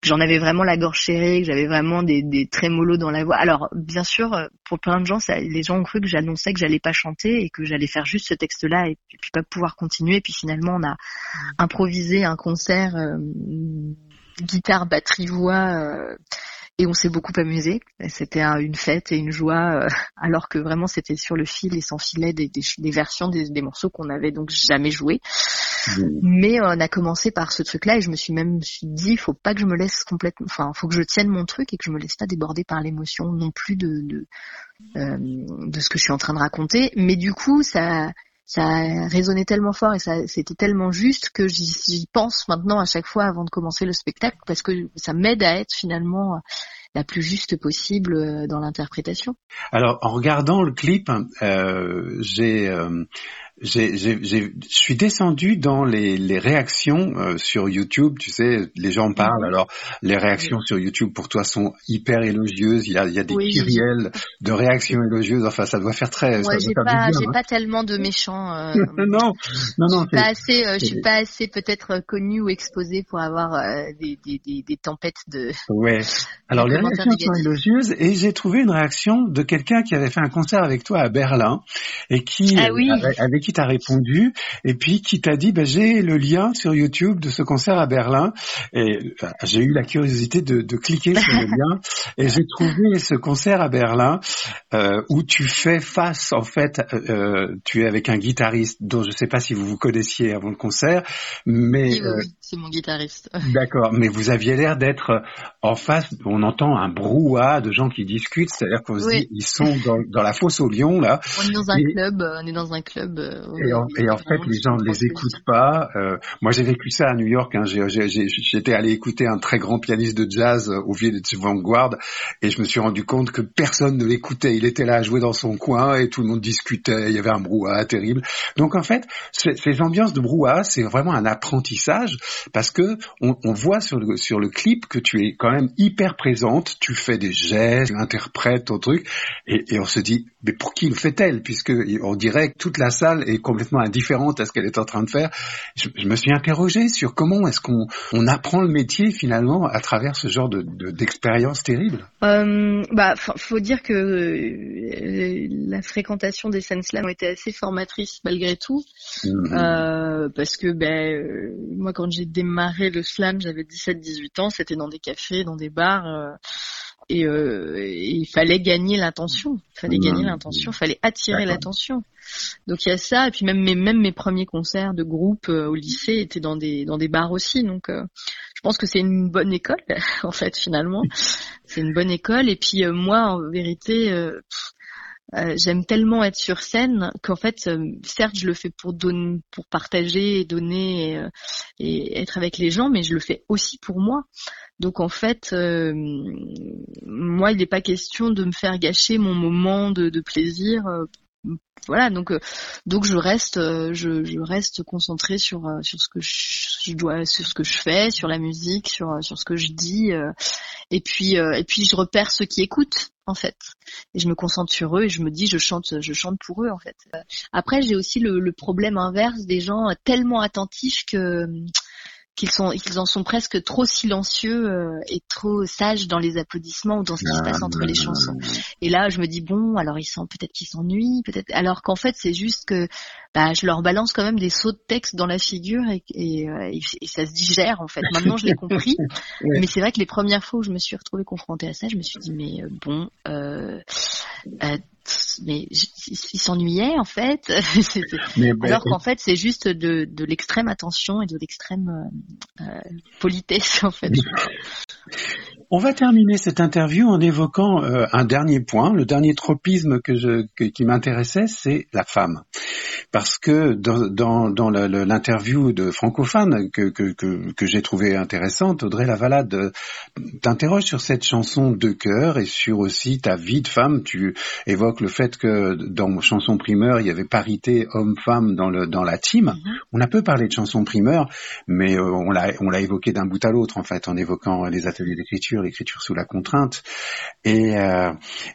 que j'en avais vraiment la gorge serrée, que j'avais vraiment des, des trémolos dans la voix. Alors bien sûr, euh, pour plein de gens, ça, les gens ont cru que j'annonçais que j'allais pas chanter et que j'allais faire juste ce texte-là et puis, puis pas pouvoir continuer. Et puis finalement, on a improvisé un concert euh, guitare, batterie, voix. Euh, et on s'est beaucoup amusé. C'était un- une fête et une joie, euh, alors que vraiment c'était sur le fil et s'enfilait des, des, des versions des, des morceaux qu'on avait donc jamais joués. Mmh. Mais on a commencé par ce truc-là et je me suis même dit, faut pas que je me laisse complètement, enfin, faut que je tienne mon truc et que je me laisse pas déborder par l'émotion non plus de de, euh, de ce que je suis en train de raconter. Mais du coup, ça ça a résonné tellement fort et ça c'était tellement juste que j'y pense maintenant à chaque fois avant de commencer le spectacle parce que ça m'aide à être finalement la plus juste possible euh, dans l'interprétation. Alors en regardant le clip, euh, j'ai euh, je suis descendu dans les, les réactions euh, sur YouTube. Tu sais, les gens parlent. Alors, les réactions sur YouTube pour toi sont hyper élogieuses. Il y a, il y a des oui, de réactions élogieuses. Enfin, ça doit faire très. Ouais, j'ai pas, j'ai hein. pas tellement de méchants. Euh, (laughs) non, non, non. Je suis pas assez, euh, je suis pas assez peut-être connu ou exposé pour avoir des, des, des, des, tempêtes de. Ouais. (laughs) Alors les réactions sont élogieuses et j'ai trouvé une réaction de quelqu'un qui avait fait un concert avec toi à Berlin et qui ah, oui. avec qui t'a répondu et puis qui t'a dit bah, j'ai le lien sur YouTube de ce concert à Berlin. Et j'ai eu la curiosité de, de cliquer sur le (laughs) lien et j'ai trouvé ce concert à Berlin euh, où tu fais face en fait euh, euh tu es avec un guitariste dont je sais pas si vous vous connaissiez avant le concert mais oui, oui, c'est mon guitariste (laughs) d'accord mais vous aviez l'air d'être en face on entend un brouhaha de gens qui discutent c'est-à-dire qu'on se dit ils sont dans, dans, la fosse au lion là on est dans un club on est dans un club euh, et en, et en fait, les gens ne les écoutent pas. Euh, moi, j'ai vécu ça à New York. Hein. J'étais allé écouter un très grand pianiste de jazz euh, au de Vanguard et je me suis rendu compte que personne ne l'écoutait. Il était là à jouer dans son coin et tout le monde discutait. Il y avait un brouhaha terrible. Donc, en fait, ces ambiances de brouhaha, c'est vraiment un apprentissage parce que on, on, voit sur le, sur le clip que tu es quand même hyper présente. Tu fais des gestes, tu interprètes ton truc et, et on se dit, mais pour qui le fait-elle? Puisque on dirait que toute la salle est complètement indifférente à ce qu'elle est en train de faire. Je, me suis interrogé sur comment est-ce qu'on on apprend le métier finalement à travers ce genre de, d'expérience terrible. Euh, bah, faut dire que euh, la fréquentation des scènes slam a été assez formatrice malgré tout, mhm. euh, parce que ben euh, moi quand j'ai démarré le slam, j'avais 17-18 ans, c'était dans des cafés, dans des bars. Euh, et, il fallait gagner l'attention, il fallait gagner l'intention, il fallait attirer l'attention. Donc il y a ça, et puis même mes, même mes premiers concerts de groupe euh, au lycée étaient dans des dans des bars aussi. Donc euh, je pense que c'est une bonne école (laughs) en fait finalement. C'est une bonne école. Et puis euh, moi en vérité. J'aime tellement être sur scène qu'en fait, certes, je le fais pour donner, pour partager donner et, et, être avec les gens, mais je le fais aussi pour moi. Donc en fait, moi, il n'est pas question de me faire gâcher mon moment de, de plaisir voilà donc euh, donc je reste euh, je, je reste concentrée sur euh, sur ce que je, dois sur ce que je fais sur la musique sur sur ce que je dis et puis et puis je repère ceux qui écoutent en fait. Et je me concentre sur eux et je me dis je chante je chante pour eux en fait. Après j'ai aussi le, le problème inverse des gens tellement attentifs que qu'ils sont ils en sont presque trop silencieux euh, et trop sages dans les applaudissements ou dans ce qui se passe entre les chansons. Et là, je me dis bon, alors ils sont peut-être qu'ils s'ennuient, peut-être alors qu'en fait, c'est juste que bah, je leur balance quand même des sauts de texte dans la figure et, et, euh, et, ça se digère en fait. Maintenant, je l'ai (laughs) compris, mais c'est vrai que les premières fois où je me suis retrouvée confrontée à ça, je me suis dit mais euh, bon, euh, mais ils s'ennuyaient en fait. (laughs) mais Alors qu'en fait, c'est juste de, de l'extrême attention et de l'extrême euh, politesse en fait. (laughs) On va terminer cette interview en évoquant euh, un dernier point, le dernier tropisme que je, qui m'intéressait, c'est la femme, parce que dans, dans, dans l'interview de francophone que, que, que, que j'ai trouvé intéressante, Audrey Lavalade euh, t'interroge sur cette chanson de cœur et sur aussi ta vie de femme. Tu évoques le fait que dans chanson primeur, il y avait parité homme-femme dans, le, dans la team. Mm-hmm. On a peu parlé de chanson primeur, mais euh, on l'a on l'a évoqué d'un bout à l'autre en fait, en évoquant les ateliers d'écriture l'écriture sous la contrainte. Et, euh,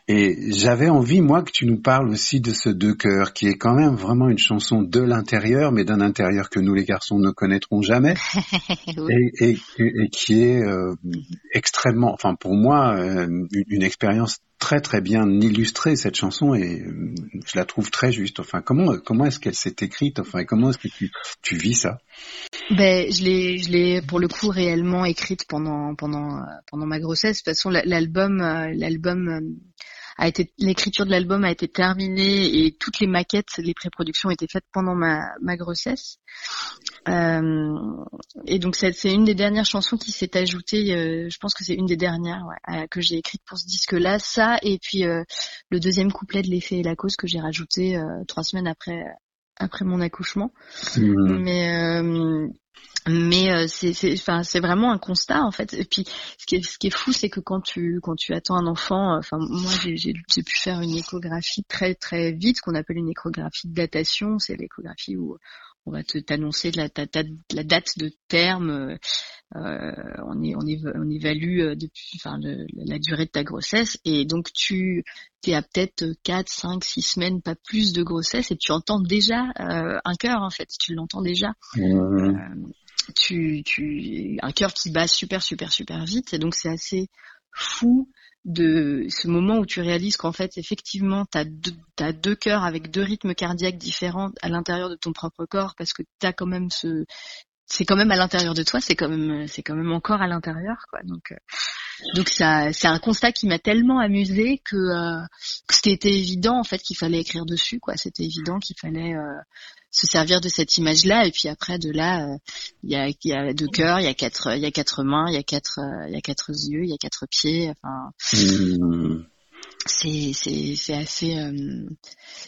et j'avais envie, moi, que tu nous parles aussi de ce deux cœurs, qui est quand même vraiment une chanson de l'intérieur, mais d'un intérieur que nous les garçons ne connaîtrons jamais, (laughs) et, et, qui est euh, extrêmement, enfin pour moi, euh, une expérience très très bien illustrée cette chanson et je la trouve très juste. Enfin, comment comment est-ce qu'elle s'est écrite Enfin, comment est-ce que tu, tu vis ça? Ben, je l'ai je l'ai pour le coup réellement écrite pendant pendant pendant ma grossesse. De toute façon, l'album l'album l'écriture de l'album a été terminée et toutes les maquettes, les pré-productions étaient faites pendant ma, grossesse. Euh, et donc c'est une des dernières chansons qui s'est ajoutée. Euh, je pense que c'est une des dernières que j'ai écrite pour ce disque-là. Ça et puis euh, le deuxième couplet de l'effet et la cause que j'ai rajouté trois semaines après après mon accouchement. Mmh. Mais mais euh, c'est enfin c'est vraiment un constat en fait et puis ce qui est ce qui est fou c'est que quand tu quand tu attends un enfant enfin moi j'ai j'ai pu faire une échographie très très vite qu'on appelle une échographie de datation c'est l'échographie où on va te t'annoncer la, la date de terme euh, on est on, on évalue euh, depuis enfin la durée de ta grossesse. Et donc tu es à peut-être 4 5 6 semaines pas plus de grossesse et tu entends déjà un cœur en fait tu l'entends déjà. Mmh. Tu, tu, un cœur qui bat super, super, super vite. Et donc, c'est assez fou de ce moment où tu réalises qu'en fait, effectivement, tu as, deux cœurs avec deux rythmes cardiaques différents à l'intérieur de ton propre corps parce que tu as quand même ce, c'est quand même à l'intérieur de toi, c'est quand même c'est quand même encore à l'intérieur quoi. Donc euh, donc ça c'est un constat qui m'a tellement amusé que, euh, que c'était évident en fait qu'il fallait écrire dessus quoi. C'était évident qu'il fallait euh, se servir de cette image là et puis après de là il y y a deux cœurs, il y a quatre il y a quatre mains, il y a quatre il y a quatre yeux, il y a quatre pieds. Enfin. Mmh c'est c'est c'est assez euh...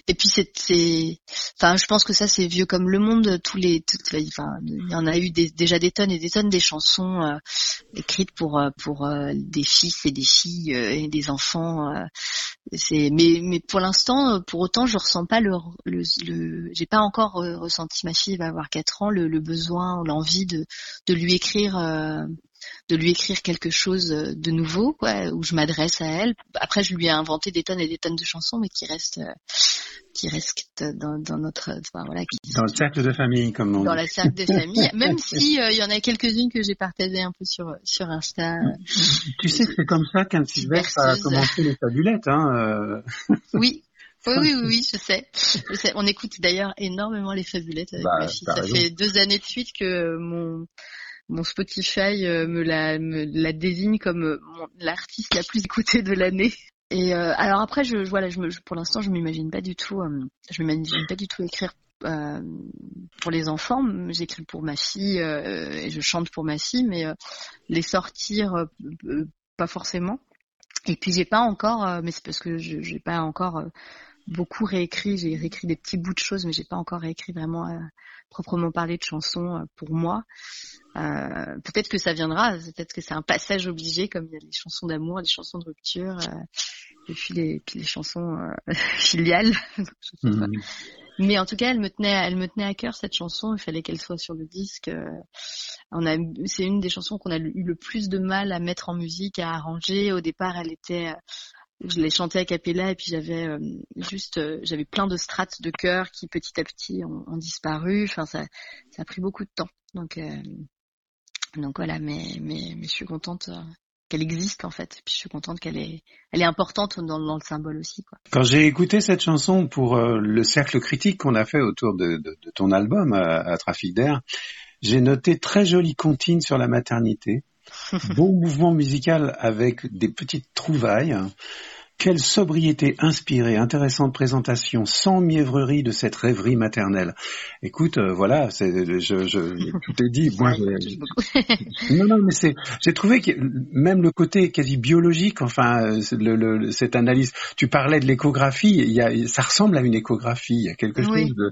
et puis c'est c'est enfin je pense que ça c'est vieux comme le monde tous les toutes enfin il y en a eu des, déjà des tonnes et des tonnes des chansons euh, écrites pour euh, pour euh, des fils et des filles et des enfants c'est mais mais pour l'instant pour autant je ressens pas le le, le j'ai pas encore ressenti ma fille va avoir quatre ans le, le besoin l'envie de de lui écrire de lui écrire quelque chose de nouveau, quoi, où je m'adresse à elle. Après, je lui ai inventé des tonnes et des tonnes de chansons, mais qui restent, qui restent dans, dans notre, enfin, voilà, dans le cercle de famille, comme on Dans le cercle de famille, (laughs) même si euh, il y en a quelques-unes que j'ai partagées un peu sur sur Insta. Tu sais que c'est comme ça qu'un Sylvestre a commencé les fabulettes, hein. Euh. Oui, (laughs) oui, oui, oui, je sais. je sais. On écoute d'ailleurs énormément les fabulettes avec bah, ma fille. Ça fait deux années de suite que mon mon Spotify euh, me la, me la désigne comme euh, l'artiste la plus écoutée de l'année. Et euh, alors après, je, voilà, je me, pour l'instant, je m'imagine pas du tout, je m'imagine pas du tout écrire euh, pour les enfants. J'écris pour ma fille et je chante pour ma fille, mais les sortir, pas forcément. Et puis j'ai pas encore, mais c'est parce que je j'ai pas encore beaucoup réécrit. J'ai réécrit des petits bouts de choses, mais j'ai pas encore réécrit vraiment proprement parler de chansons pour moi. Euh, peut-être que ça viendra, peut-être que c'est un passage obligé, comme il y a les chansons d'amour, les chansons de rupture, euh, et puis les, puis les chansons euh, (laughs) filiales. Mhm. Mais en tout cas, elle me tenait, elle me tenait à cœur cette chanson. Il fallait qu'elle soit sur le disque. On a, c'est une des chansons qu'on a eu le plus de mal à mettre en musique, à arranger. Au départ, elle était, je l'ai chantée à cappella et puis j'avais juste, j'avais plein de strates de chœur qui petit à petit ont, disparu. Enfin, ça, ça a pris beaucoup de temps. Donc, donc voilà, mais, mais, mais je suis contente euh, qu'elle existe en fait. Puis je suis contente qu'elle est, elle est importante dans, dans le symbole aussi. Quoi. Quand j'ai écouté cette chanson pour euh, le cercle critique qu'on a fait autour de, de, de ton album à, à Trafic d'air, j'ai noté très jolie comptine sur la maternité, (laughs) beau mouvement musical avec des petites trouvailles. Quelle sobriété inspirée, intéressante présentation, sans mièvrerie de cette rêverie maternelle. Écoute, euh, voilà, c'est, je, je, tout est dit. (laughs) Moi, (laughs) non, non, mais c'est, j'ai trouvé que même le côté quasi biologique, enfin, le, le, cette analyse. Tu parlais de l'échographie, il y a, ça ressemble à une échographie. Il y a quelque chose de,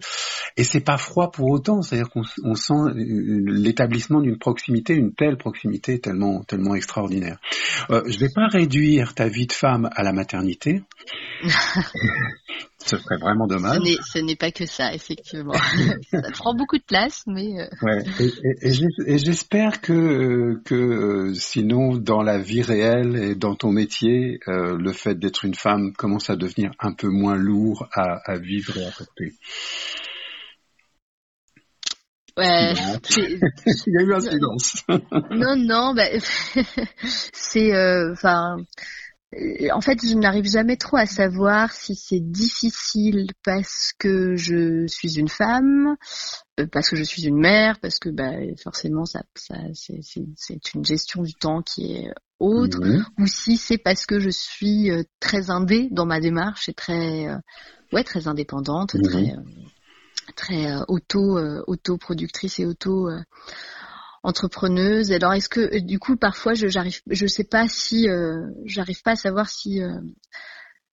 et c'est pas froid pour autant. C'est-à-dire qu'on on sent l'établissement d'une proximité, une telle proximité tellement, tellement extraordinaire. Euh, je vais pas réduire ta vie de femme à la maternité (laughs) Ce serait vraiment dommage. Ce n'est pas que ça, effectivement. (laughs) ça prend beaucoup de place, mais. Euh, ouais. Et, j'espère que que euh, sinon, dans la vie réelle et dans ton métier, euh, le fait d'être une femme commence à devenir un peu moins lourd à, à vivre et à porter. Ouais, (laughs) Il y a eu un silence. non, non, bah, c'est, enfin, en fait, je n'arrive jamais trop à savoir si c'est difficile parce que je suis une femme, euh, parce que je suis une mère, parce que bah, forcément, ça, ça c'est une gestion du temps qui est autre, Mhm. ou si c'est parce que je suis euh, très indé dans ma démarche et très, euh, ouais, très indépendante, Mhm. très, très auto, autoproductrice et auto entrepreneuse. Alors est-ce que euh, du coup parfois je j'arrive, je sais pas si euh, j'arrive pas à savoir si euh,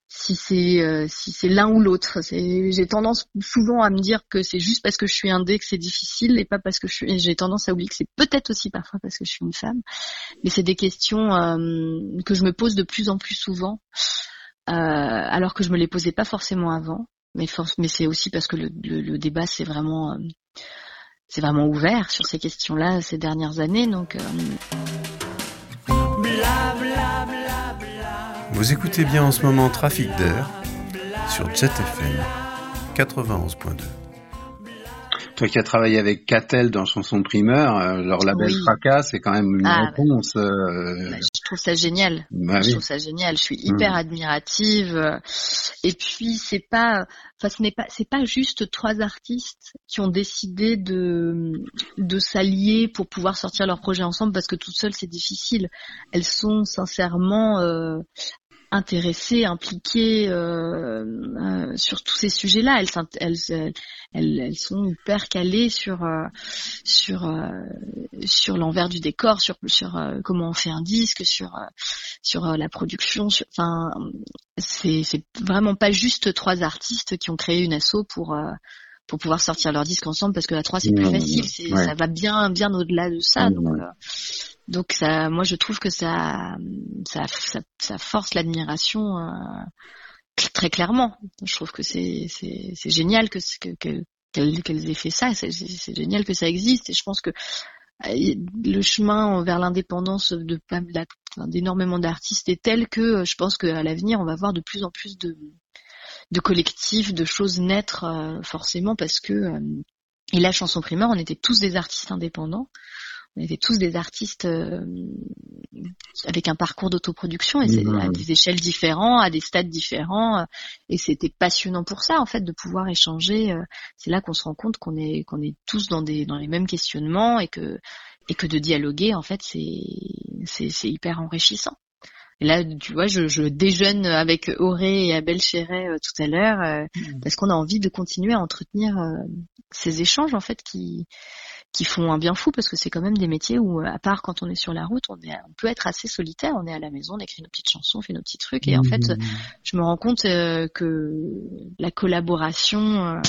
si c'est si c'est l'un ou l'autre. J'ai tendance souvent à me dire que c'est juste parce que je suis indé que c'est difficile et pas parce que je J'ai tendance à oublier que c'est peut-être aussi parfois parce que je suis une femme. Mais c'est des questions que je me pose de plus en plus souvent, alors que je me les posais pas forcément avant. Mais c'est aussi parce que le, le, débat c'est vraiment c'est vraiment ouvert sur ces questions-là ces dernières années. Donc euh, Vous écoutez bien en ce moment Trafic d'air sur Jet FM 91.2. Toi qui as travaillé avec Catel dans Chanson Primeur, euh, leur label Oui. Fracas, c'est quand même une Ah, réponse. euh, bah, je trouve ça génial. bah Je oui. trouve ça génial. Je suis hyper Mm. admirative. Et puis c'est pas, enfin ce n'est pas, c'est pas juste trois artistes qui ont décidé de de s'allier pour pouvoir sortir leur projet ensemble parce que toutes seules c'est difficile. Elles sont sincèrement euh, intéressées, impliquées euh, euh, sur tous ces sujets-là. Elles, elles, elles, elles, elles sont hyper calées sur euh, sur euh, sur l'envers du décor, sur sur euh, comment on fait un disque, sur euh, sur euh, la production. Enfin, c'est c'est vraiment pas juste trois artistes qui ont créé une asso pour euh, pour pouvoir sortir leur disque ensemble parce que à trois c'est plus facile. Ouais. ça va bien bien au-delà de ça. Ouais, Donc euh, donc ça, moi je trouve que ça ça ça, ça force l'admiration euh, très clairement. Je trouve que c'est c'est génial que qu'elles aient fait ça. C'est génial que ça existe et je pense que euh, le chemin vers l'indépendance de d'énormément d'artistes est tel que euh, je pense qu'à l'avenir on va voir de plus en plus de de collectifs, de choses naître euh, forcément parce que euh, et la chanson primaire, on était tous des artistes indépendants, on était tous des artistes euh, avec un parcours d'autoproduction et c'est à des échelles différentes, à des stades différents euh, et c'était passionnant pour ça en fait de pouvoir échanger. euh, C'est là qu'on se rend compte qu'on est qu'on est tous dans des dans les mêmes questionnements et que et que de dialoguer en fait c'est c'est c'est hyper enrichissant. Et là, tu vois, je, je déjeune avec Auré et Abel Chéret euh, tout à l'heure euh, parce qu'on a envie de continuer à entretenir euh, ces échanges en fait qui qui font un bien fou parce que c'est quand même des métiers où à part quand on est sur la route, on est on peut être assez solitaire, on est à la maison, on écrit nos petites chansons, on fait nos petits trucs et en fait, Mhm. je me rends compte euh, que la collaboration euh,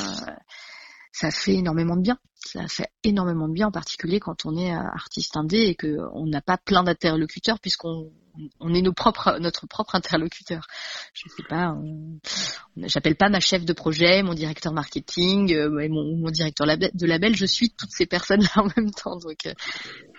ça fait énormément de bien. Ça fait énormément de bien, en particulier quand on est euh, artiste indé et que on n'a pas plein d'interlocuteurs puisqu'on on est nos propres, notre propre interlocuteur. Je sais pas, j'appelle pas ma chef de projet, mon directeur marketing, euh, et mon, mon directeur lab- de label. Je suis toutes ces personnes-là (laughs) en même temps, donc euh,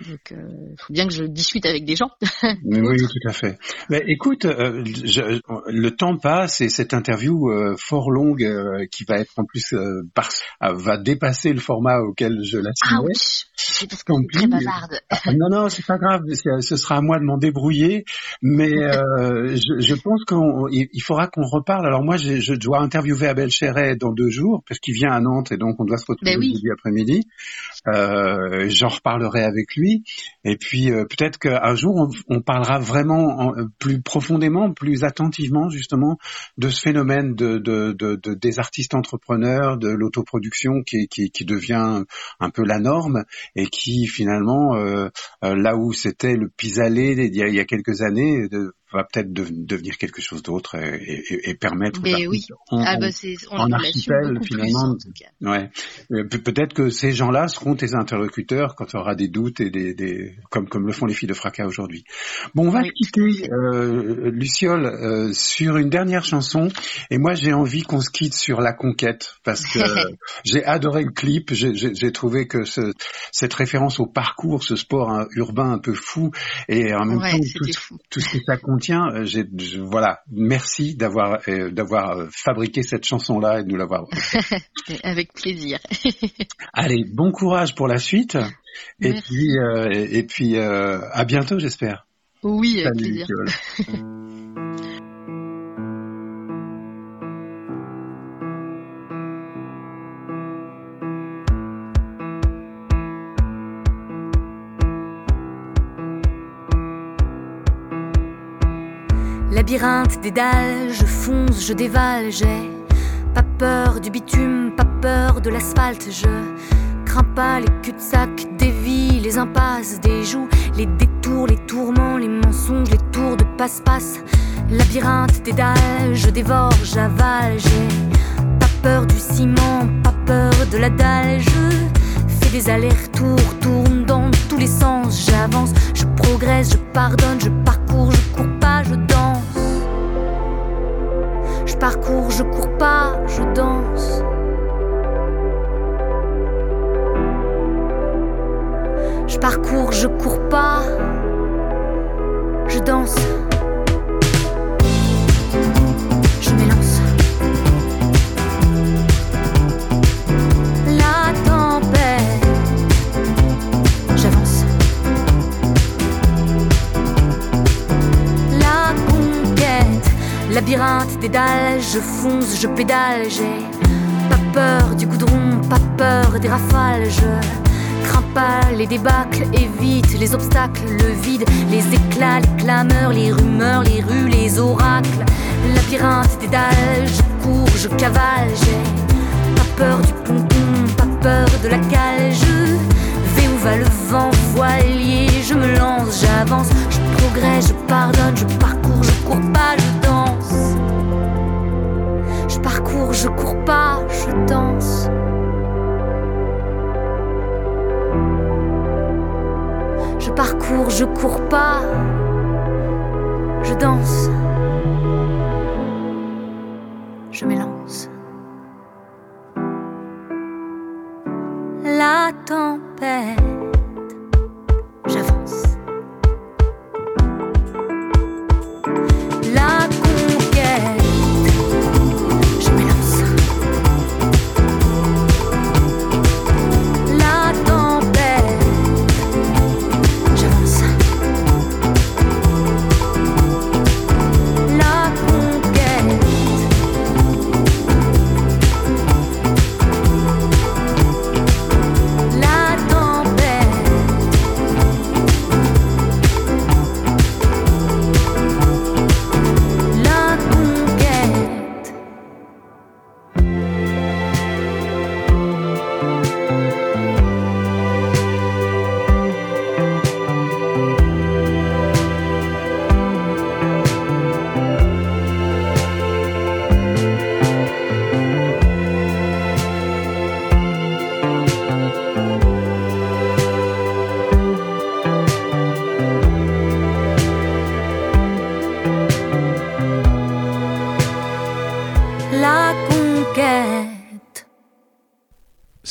donc euh, faut bien que je discute avec des gens. (laughs) Oui, oui, tout à fait. Mais écoute, euh, je- le temps passe et cette interview euh, fort longue qui va être en plus par- va dépasser le format auquel je la Ah oui, c'est parce très bavarde. Ah, Non, non, c'est pas grave. Ce sera à moi de m'en débrouiller. Mais euh, je, je pense qu'il il faudra qu'on reparle. Alors moi, je, je dois interviewer Abel Chéret dans deux jours parce qu'il vient à Nantes et donc on doit se retrouver Ben oui. jeudi après-midi. Euh, J'en reparlerai avec lui. Et puis euh, peut-être qu'un jour on, on parlera vraiment en- plus profondément, plus attentivement justement de ce phénomène de, de, de, de- des artistes entrepreneurs, de l'autoproduction qui, qui, qui devient un peu la norme et qui finalement euh, euh, là où c'était le pis-aller il, il y a quelques années de- va peut-être de- devenir quelque chose d'autre et, et- et permettre Mais oui. en- Ah bah on, en archipel, plus, finalement. en. Ouais. Euh, pe- Peut-être que ces gens-là seront tes interlocuteurs quand tu auras des doutes et des, des comme comme le font les filles de Fracas aujourd'hui. Bon, on va Oui, quitter, euh, Luciole, euh, sur une dernière chanson. Et moi, j'ai envie qu'on se quitte sur la conquête parce que (laughs) j'ai adoré le clip. J'ai- trouvé que ce, cette référence au parcours, ce sport hein, urbain un peu fou, et en même Ouais, temps tout, tout ce que ça contient. Euh, j'ai- je- voilà, merci d'avoir euh, d'avoir euh, fabriqué cette chanson-là et de nous l'avoir (laughs) Avec plaisir. (laughs) Allez, bon courage pour la suite. Et Merci. puis, euh, et, et puis euh, à bientôt, j'espère. Oui, avec Salut, plaisir. (laughs) Labyrinthe des dalles, je fonce, je dévale, j'ai pas peur du bitume, pas peur de l'asphalte, je crains pas les cul-de-sac des vies, les impasses des joues, les détours, les tourments, les mensonges, les tours de passe-passe. Labyrinthe des dalles, je dévore, j'avale, j'ai pas peur du ciment, pas peur de la dalle, je fais des allers-retours, tourne dans tous les sens, j'avance, je progresse, je pardonne, je parcours, Je parcours, je cours pas, je danse. Je parcours, je cours pas, je danse. Labyrinthe des dalles, je fonce, je pédale, j'ai pas peur du goudron, pas peur des rafales, je les débâcles, évite les obstacles, le vide, les éclats, les clameurs, les rumeurs, les rues, les oracles. Labyrinthe des dalles, je cours, je cavale, j'ai pas peur du pompon, pas peur de la cale, je vais où va le vent voilier, je me lance, j'avance, je progresse, je pardonne, je parcours, je cours pas, je danse. Je parcours, je cours pas, je danse. Je parcours, je cours pas, je danse. Je m'élance. La tempête,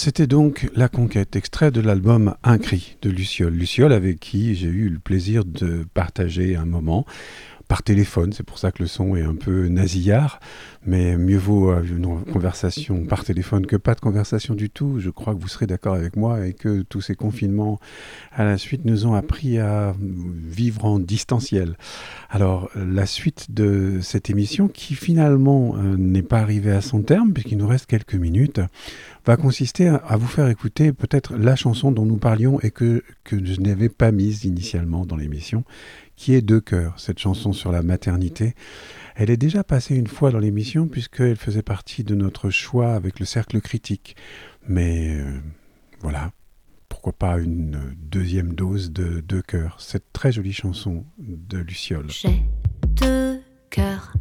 C'était donc La Conquête, extrait de l'album Un cri de Luciole. Luciole avec qui j'ai eu le plaisir de partager un moment par téléphone, c'est pour ça que le son est un peu nasillard, mais mieux vaut euh, une conversation par téléphone que pas de conversation du tout. Je crois que vous serez d'accord avec moi et que tous ces confinements à la suite nous ont appris à vivre en distanciel. Alors, la suite de cette émission, qui finalement euh, n'est pas arrivée à son terme, puisqu'il nous reste quelques minutes, va consister à, vous faire écouter peut-être la chanson dont nous parlions et que, que je n'avais pas mise initialement dans l'émission, qui est Deux cœurs, cette chanson sur la maternité. Elle est déjà passée une fois dans l'émission puisqu'elle faisait partie de notre choix avec le cercle critique. Mais euh, voilà, pourquoi pas une deuxième dose de Deux cœurs, cette très jolie chanson de Luciole. J'ai deux cœurs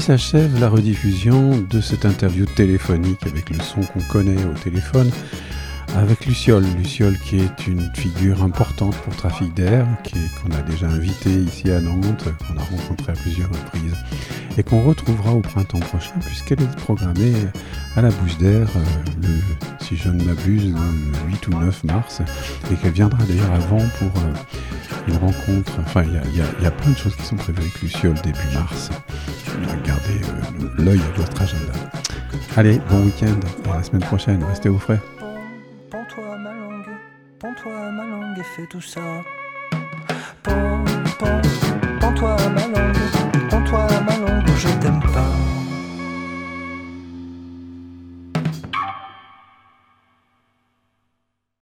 S'achève la rediffusion de cette interview téléphonique avec le son qu'on connaît au téléphone avec Luciole. Luciole qui est une figure importante pour Trafic d'air, qu'on a déjà invité ici à Nantes, qu'on a rencontré à plusieurs reprises et qu'on retrouvera au printemps prochain puisqu'elle est programmée à la Bouche d'air euh, le, si je ne m'abuse, le 8 ou 9 mars et qu'elle viendra d'ailleurs avant pour euh, une rencontre. Enfin, il y, a, plein de choses qui sont prévues avec Luciole début mars. L'œil à votre agenda. Allez, bon week-end et à la semaine prochaine. Restez au frais.